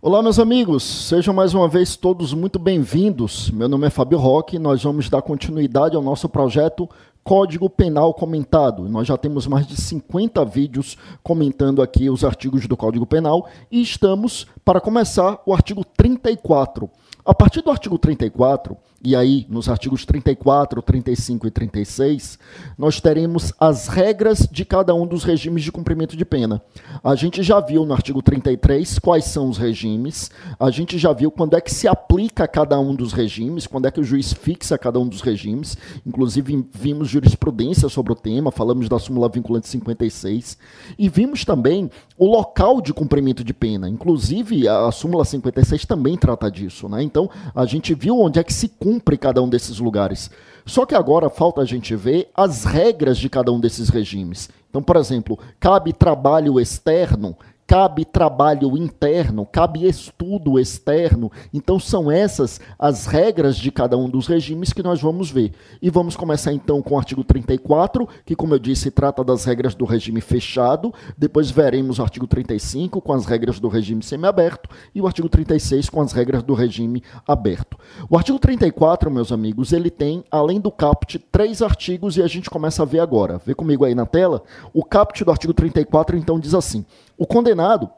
Olá, meus amigos, sejam mais uma vez todos muito bem-vindos. Meu nome é Fábio Roque e nós vamos dar continuidade ao nosso projeto Código Penal Comentado. Nós já temos mais de 50 vídeos comentando aqui os artigos do Código Penal e estamos para começar o artigo 34. A partir do artigo 34, e aí nos artigos 34, 35 e 36, nós teremos as regras de cada um dos regimes de cumprimento de pena. A gente já viu no artigo 33 quais são os regimes, a gente já viu quando é que se aplica cada um dos regimes, quando é que o juiz fixa cada um dos regimes, inclusive vimos jurisprudência sobre o tema, falamos da súmula vinculante 56, e vimos também o local de cumprimento de pena, inclusive a súmula 56 também trata disso, né? Então, a gente viu onde é que se cumpre cada um desses lugares. Só que agora falta a gente ver as regras de cada um desses regimes. Então, por exemplo, cabe trabalho externo, cabe trabalho interno, cabe estudo externo. Então são essas as regras de cada um dos regimes que nós vamos ver. E vamos começar então com o artigo 34, que como eu disse, trata das regras do regime fechado. Depois veremos o artigo 35 com as regras do regime semiaberto e o artigo 36 com as regras do regime aberto. O artigo 34, meus amigos, ele tem, além do caput, três artigos e a gente começa a ver agora. Vê comigo aí na tela. O caput do artigo 34 então diz assim: o condenado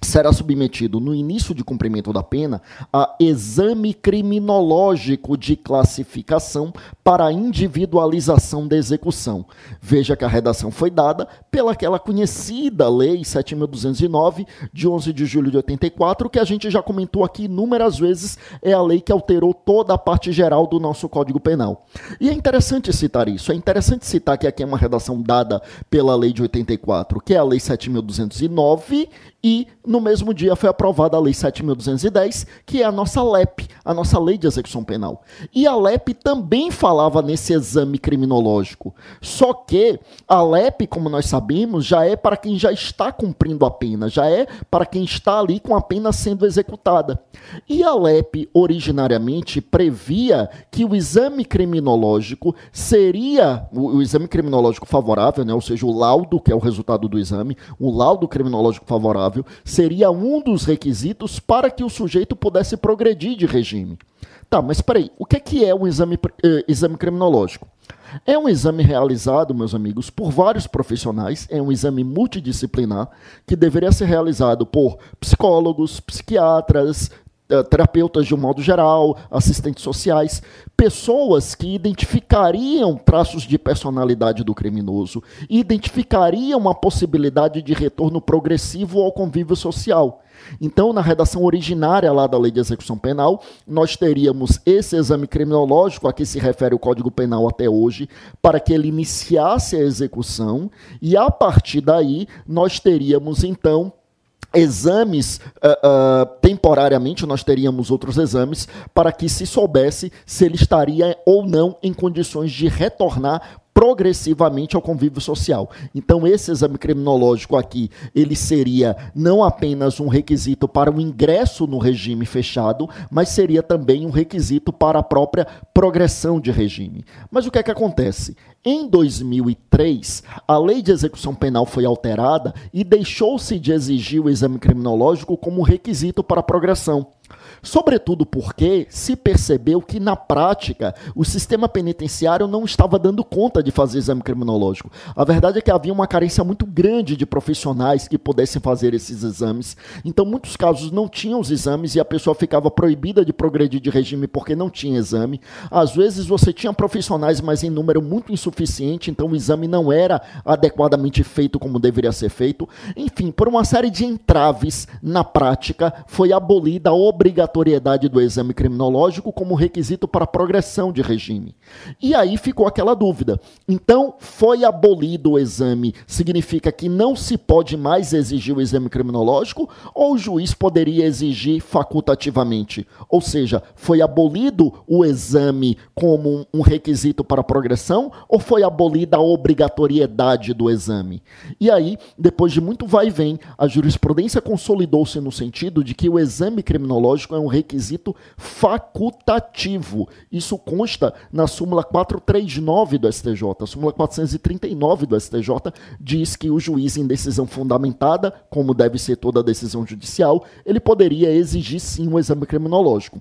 será submetido no início de cumprimento da pena a exame criminológico de classificação para individualização da execução. Veja que a redação foi dada pelaquela conhecida lei 7209 de 11 de julho de 84, que a gente já comentou aqui inúmeras vezes, é a lei que alterou toda a parte geral do nosso Código Penal. E é interessante citar isso, é interessante citar que aqui é uma redação dada pela lei de 84, que é a lei 7209 e no mesmo dia foi aprovada a Lei 7.210, que é a nossa LEP, a nossa Lei de Execução Penal. E a LEP também falava nesse exame criminológico. Só que a LEP, como nós sabemos, já é para quem já está cumprindo a pena, já é para quem está ali com a pena sendo executada. E a LEP, originariamente, previa que o exame criminológico seria, o, o exame criminológico favorável, né, ou seja, o laudo, que é o resultado do exame, o laudo criminológico favorável, seria um dos requisitos para que o sujeito pudesse progredir de regime. Tá, mas peraí, o que é, que é um exame, eh, exame criminológico? É um exame realizado, meus amigos, por vários profissionais, é um exame multidisciplinar que deveria ser realizado por psicólogos, psiquiatras, terapeutas de um modo geral, assistentes sociais, pessoas que identificariam traços de personalidade do criminoso, identificariam a possibilidade de retorno progressivo ao convívio social. Então, na redação originária lá da Lei de Execução Penal, nós teríamos esse exame criminológico a que se refere o Código Penal até hoje, para que ele iniciasse a execução, e a partir daí nós teríamos então exames uh, uh, temporariamente nós teríamos outros exames para que se soubesse se ele estaria ou não em condições de retornar progressivamente ao convívio social. Então esse exame criminológico aqui, ele seria não apenas um requisito para o ingresso no regime fechado, mas seria também um requisito para a própria progressão de regime. Mas o que é que acontece? Em 2003, a lei de execução penal foi alterada e deixou-se de exigir o exame criminológico como requisito para a progressão. Sobretudo porque se percebeu que, na prática, o sistema penitenciário não estava dando conta de fazer exame criminológico. A verdade é que havia uma carência muito grande de profissionais que pudessem fazer esses exames. Então, muitos casos não tinham os exames e a pessoa ficava proibida de progredir de regime porque não tinha exame. Às vezes, você tinha profissionais, mas em número muito insuficiente, então o exame não era adequadamente feito como deveria ser feito. Enfim, por uma série de entraves na prática, foi abolida a obrigatoriedade obrigatoriedade do exame criminológico como requisito para progressão de regime. E aí ficou aquela dúvida. Então, foi abolido o exame, significa que não se pode mais exigir o exame criminológico ou o juiz poderia exigir facultativamente? Ou seja, foi abolido o exame como um requisito para progressão ou foi abolida a obrigatoriedade do exame? E aí, depois de muito vai e vem, a jurisprudência consolidou-se no sentido de que o exame criminológico é um requisito facultativo. Isso consta na súmula 439 do STJ. A súmula 439 do STJ diz que o juiz, em decisão fundamentada, como deve ser toda decisão judicial, ele poderia exigir sim um exame criminológico.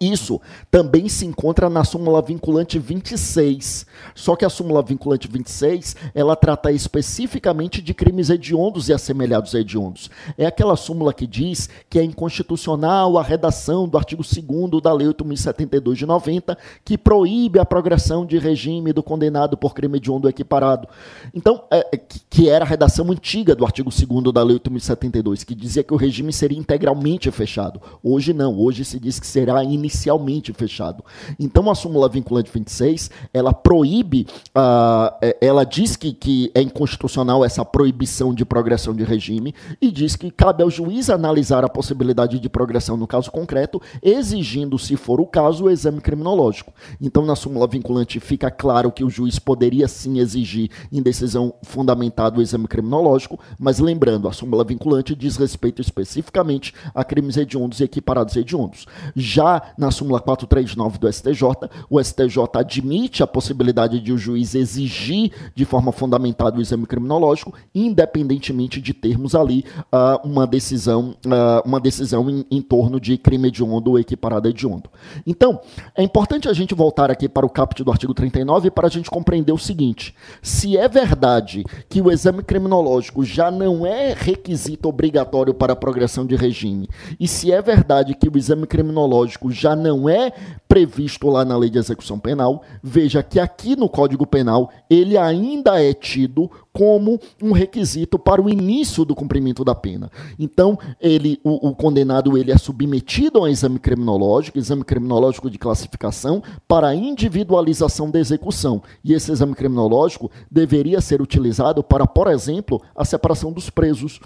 Isso também se encontra na súmula vinculante 26. Só que a súmula vinculante 26, ela trata especificamente de crimes hediondos e assemelhados hediondos. É aquela súmula que diz que é inconstitucional a redação do artigo 2 da Lei 8072 de 90, que proíbe a progressão de regime do condenado por crime hediondo equiparado. Então, é, é que era a redação antiga do artigo 2 da Lei 8072, que dizia que o regime seria integralmente fechado. Hoje não, hoje se diz que será inicialmente fechado. Então a súmula vinculante 26, ela proíbe, uh, ela diz que, que é inconstitucional essa proibição de progressão de regime e diz que cabe ao juiz analisar a possibilidade de progressão no caso concreto, exigindo, se for o caso, o exame criminológico. Então na súmula vinculante fica claro que o juiz poderia sim exigir em decisão fundamentada o exame criminológico, mas lembrando, a súmula vinculante diz respeito especificamente a crimes hediondos e equiparados hediondos. Já na súmula 439 do STJ, o STJ admite a possibilidade de o juiz exigir de forma fundamentada o exame criminológico, independentemente de termos ali uh, uma decisão, uh, uma decisão em, em, torno de crime hediondo ou equiparado hediondo. Então, é importante a gente voltar aqui para o caput do artigo 39 para a gente compreender o seguinte: se é verdade que o exame criminológico já não é requisito obrigatório para a progressão de regime, e se é verdade que o exame criminológico já não é previsto lá na lei de execução penal, veja que aqui no Código Penal ele ainda é tido como um requisito para o início do cumprimento da pena. Então, ele, o, o condenado ele é submetido a um exame criminológico, exame criminológico de classificação, para individualização da execução. E esse exame criminológico deveria ser utilizado para, por exemplo, a separação dos presos,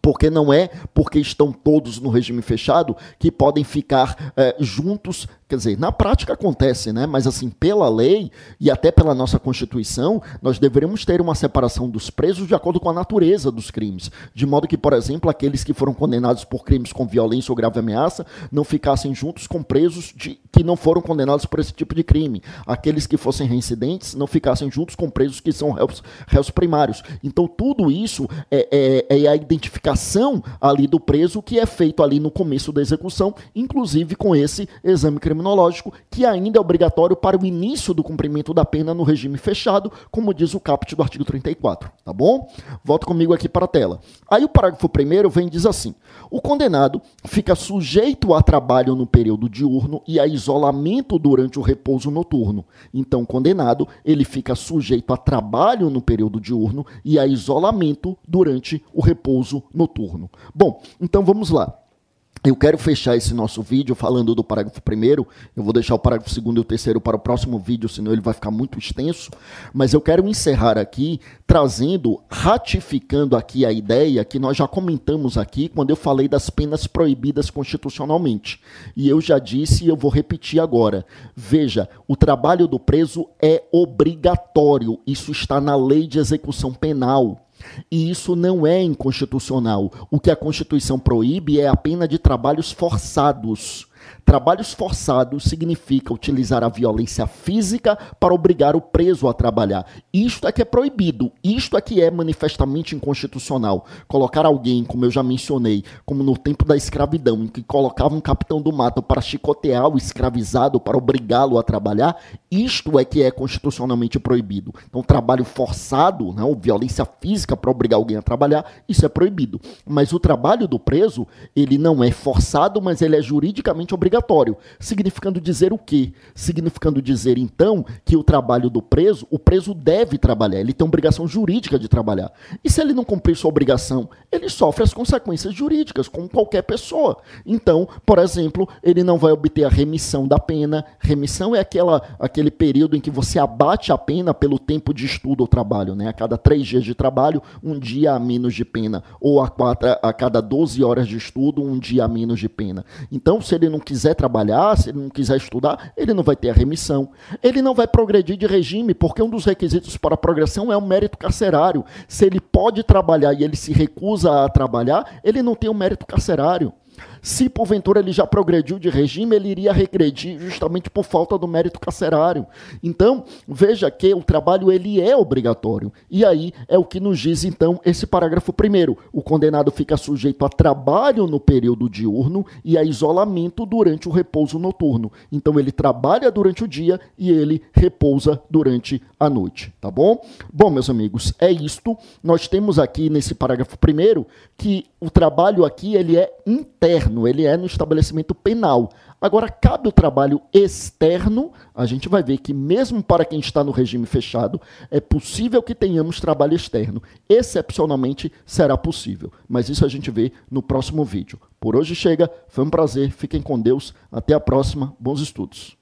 porque não é porque estão todos no regime fechado que podem ficar é, juntos Quer dizer, na prática acontece, né? Mas assim, pela lei e até pela nossa Constituição, nós deveríamos ter uma separação dos presos de acordo com a natureza dos crimes. De modo que, por exemplo, aqueles que foram condenados por crimes com violência ou grave ameaça não ficassem juntos com presos de, que não foram condenados por esse tipo de crime. Aqueles que fossem reincidentes não ficassem juntos com presos que são réus, réus primários. Então, tudo isso é, é, é a identificação ali do preso que é feito ali no começo da execução, inclusive com esse exame criminológico, que ainda é obrigatório para o início do cumprimento da pena no regime fechado, como diz o caput do artigo 34, tá bom? Volta comigo aqui para a tela. Aí o parágrafo primeiro vem e diz assim: o condenado fica sujeito a trabalho no período diurno e a isolamento durante o repouso noturno. Então, condenado, ele fica sujeito a trabalho no período diurno e a isolamento durante o repouso noturno. Bom, então vamos lá. Eu quero fechar esse nosso vídeo falando do parágrafo primeiro. Eu vou deixar o parágrafo segundo e o terceiro para o próximo vídeo, senão ele vai ficar muito extenso. Mas eu quero encerrar aqui trazendo, ratificando aqui a ideia que nós já comentamos aqui quando eu falei das penas proibidas constitucionalmente. E eu já disse e eu vou repetir agora. Veja, o trabalho do preso é obrigatório. Isso está na lei de execução penal. E isso não é inconstitucional. O que a Constituição proíbe é a pena de trabalhos forçados. Trabalhos forçados significa utilizar a violência física para obrigar o preso a trabalhar. Isto é que é proibido, isto é que é manifestamente inconstitucional. Colocar alguém, como eu já mencionei, como no tempo da escravidão, em que colocava um capitão do mato para chicotear o escravizado, para obrigá-lo a trabalhar, isto é que é constitucionalmente proibido. Então, trabalho forçado, né, violência física para obrigar alguém a trabalhar, isso é proibido. Mas o trabalho do preso, ele não é forçado, mas ele é juridicamente obrigatório obrigatório. Significando dizer o quê? Significando dizer, então, que o trabalho do preso, o preso deve trabalhar, ele tem obrigação jurídica de trabalhar. E se ele não cumprir sua obrigação, ele sofre as consequências jurídicas, como qualquer pessoa. Então, por exemplo, ele não vai obter a remissão da pena. Remissão é aquela, aquele período em que você abate a pena pelo tempo de estudo ou trabalho. Né? A cada três dias de trabalho, um dia a menos de pena. Ou a, quatro, a cada 12 horas de estudo, um dia a menos de pena. Então, se ele não quiser quiser trabalhar, se ele não quiser estudar, ele não vai ter a remissão. Ele não vai progredir de regime, porque um dos requisitos para a progressão é o mérito carcerário. Se ele pode trabalhar e ele se recusa a trabalhar, ele não tem o mérito carcerário. Se porventura ele já progrediu de regime, ele iria regredir justamente por falta do mérito carcerário. Então, veja que o trabalho ele é obrigatório. E aí é o que nos diz então esse parágrafo primeiro. O condenado fica sujeito a trabalho no período diurno e a isolamento durante o repouso noturno. Então ele trabalha durante o dia e ele repousa durante a noite, tá bom? Bom, meus amigos, é isto. Nós temos aqui nesse parágrafo primeiro que o trabalho aqui ele é interno, ele é no estabelecimento penal. Agora, cabe o trabalho externo, a gente vai ver que, mesmo para quem está no regime fechado, é possível que tenhamos trabalho externo. Excepcionalmente será possível, mas isso a gente vê no próximo vídeo. Por hoje chega, foi um prazer, fiquem com Deus, até a próxima, bons estudos.